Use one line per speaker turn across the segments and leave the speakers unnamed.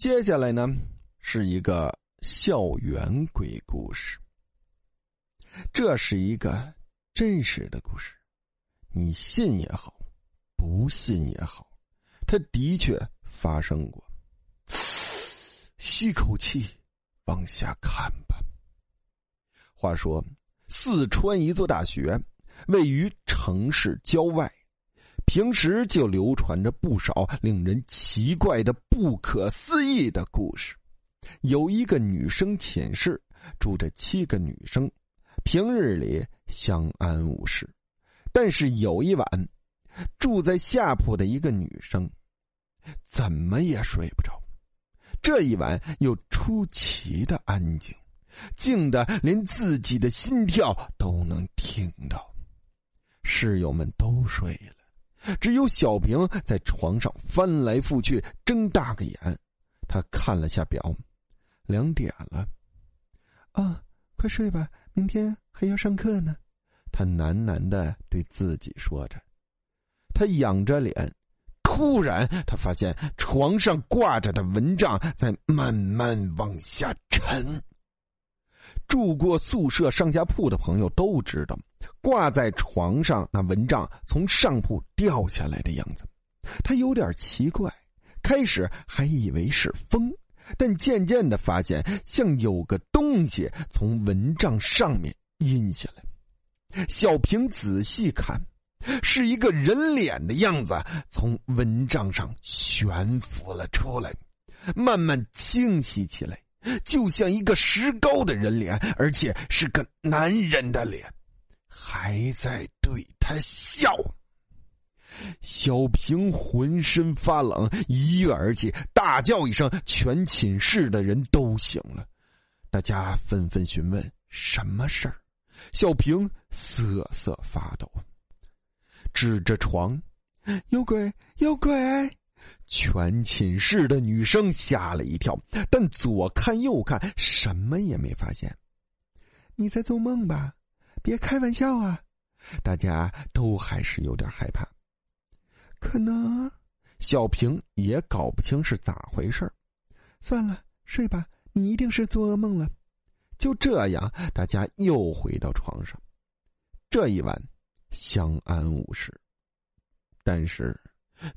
接下来呢，是一个校园鬼故事。这是一个真实的故事，你信也好，不信也好，它的确发生过。吸口气，往下看吧。话说，四川一座大学位于城市郊外。平时就流传着不少令人奇怪的、不可思议的故事。有一个女生寝室住着七个女生，平日里相安无事。但是有一晚，住在下铺的一个女生怎么也睡不着。这一晚又出奇的安静，静的连自己的心跳都能听到。室友们都睡了。只有小平在床上翻来覆去，睁大个眼。他看了下表，两点了。啊，快睡吧，明天还要上课呢。他喃喃的对自己说着。他仰着脸，突然他发现床上挂着的蚊帐在慢慢往下沉。住过宿舍上下铺的朋友都知道，挂在床上那蚊帐从上铺掉下来的样子，他有点奇怪。开始还以为是风，但渐渐的发现像有个东西从蚊帐上面阴下来。小平仔细看，是一个人脸的样子从蚊帐上悬浮了出来，慢慢清晰起来。就像一个石膏的人脸，而且是个男人的脸，还在对他笑。小平浑身发冷，一跃而起，大叫一声，全寝室的人都醒了。大家纷纷询问什么事儿，小平瑟瑟发抖，指着床：“有鬼，有鬼！”全寝室的女生吓了一跳，但左看右看，什么也没发现。你在做梦吧？别开玩笑啊！大家都还是有点害怕。可能小平也搞不清是咋回事算了，睡吧。你一定是做噩梦了。就这样，大家又回到床上。这一晚相安无事，但是。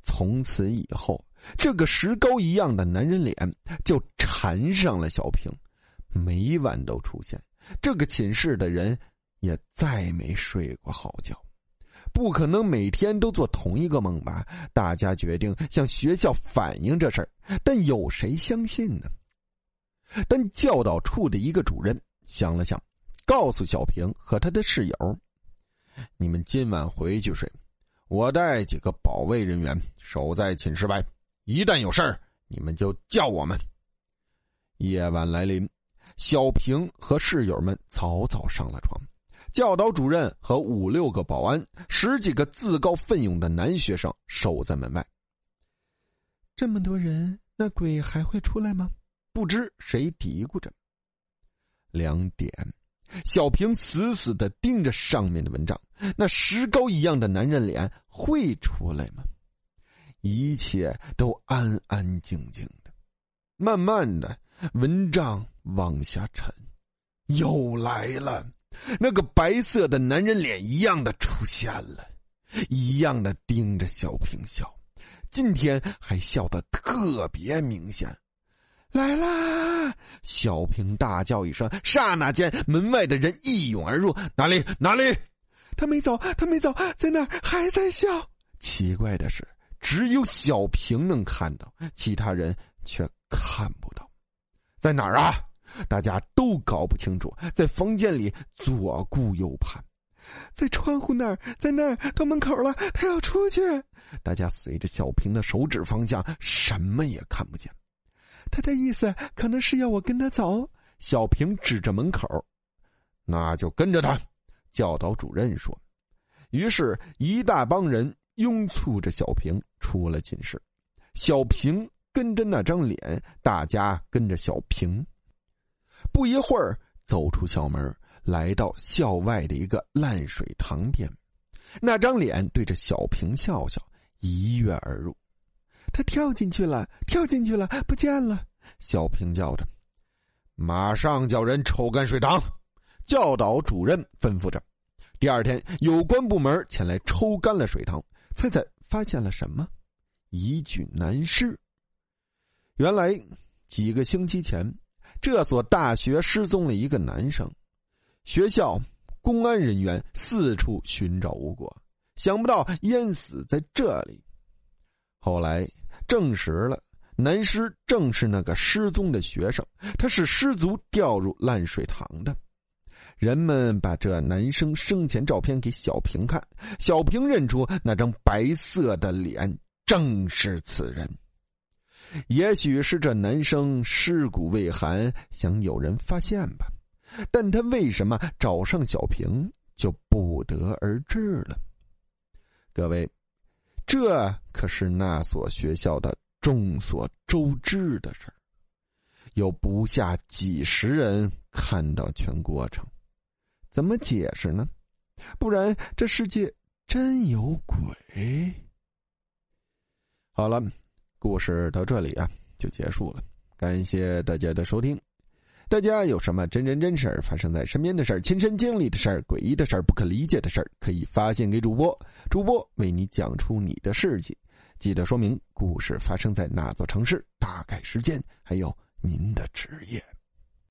从此以后，这个石膏一样的男人脸就缠上了小平，每晚都出现。这个寝室的人也再没睡过好觉。不可能每天都做同一个梦吧？大家决定向学校反映这事儿，但有谁相信呢？但教导处的一个主任想了想，告诉小平和他的室友：“你们今晚回去睡。”我带几个保卫人员守在寝室外，一旦有事儿，你们就叫我们。夜晚来临，小平和室友们早早上了床，教导主任和五六个保安、十几个自告奋勇的男学生守在门外。这么多人，那鬼还会出来吗？不知谁嘀咕着。两点。小平死死的盯着上面的文章，那石膏一样的男人脸会出来吗？一切都安安静静的。慢慢的，蚊帐往下沉，又来了，那个白色的男人脸一样的出现了，一样的盯着小平笑，今天还笑得特别明显。来啦！小平大叫一声，刹那间，门外的人一涌而入。哪里？哪里？他没走，他没走，在那儿还在笑。奇怪的是，只有小平能看到，其他人却看不到。在哪儿啊？大家都搞不清楚。在房间里左顾右盼，在窗户那儿，在那儿，到门口了。他要出去。大家随着小平的手指方向，什么也看不见。他的意思可能是要我跟他走。小平指着门口，那就跟着他。教导主任说。于是，一大帮人拥簇着小平出了寝室。小平跟着那张脸，大家跟着小平。不一会儿，走出校门，来到校外的一个烂水塘边。那张脸对着小平笑笑，一跃而入。他跳进去了，跳进去了，不见了。小平叫着：“马上叫人抽干水塘！”教导主任吩咐着。第二天，有关部门前来抽干了水塘，猜猜发现了什么？一具男尸。原来几个星期前，这所大学失踪了一个男生，学校公安人员四处寻找无果，想不到淹死在这里。后来证实了，男尸正是那个失踪的学生，他是失足掉入烂水塘的。人们把这男生生前照片给小平看，小平认出那张白色的脸正是此人。也许是这男生尸骨未寒，想有人发现吧，但他为什么找上小平，就不得而知了。各位。这可是那所学校的众所周知的事儿，有不下几十人看到全过程，怎么解释呢？不然这世界真有鬼？好了，故事到这里啊就结束了，感谢大家的收听。大家有什么真人真事儿发生在身边的事儿、亲身经历的事儿、诡异的事儿、不可理解的事儿，可以发现给主播，主播为你讲出你的事迹。记得说明故事发生在哪座城市、大概时间，还有您的职业。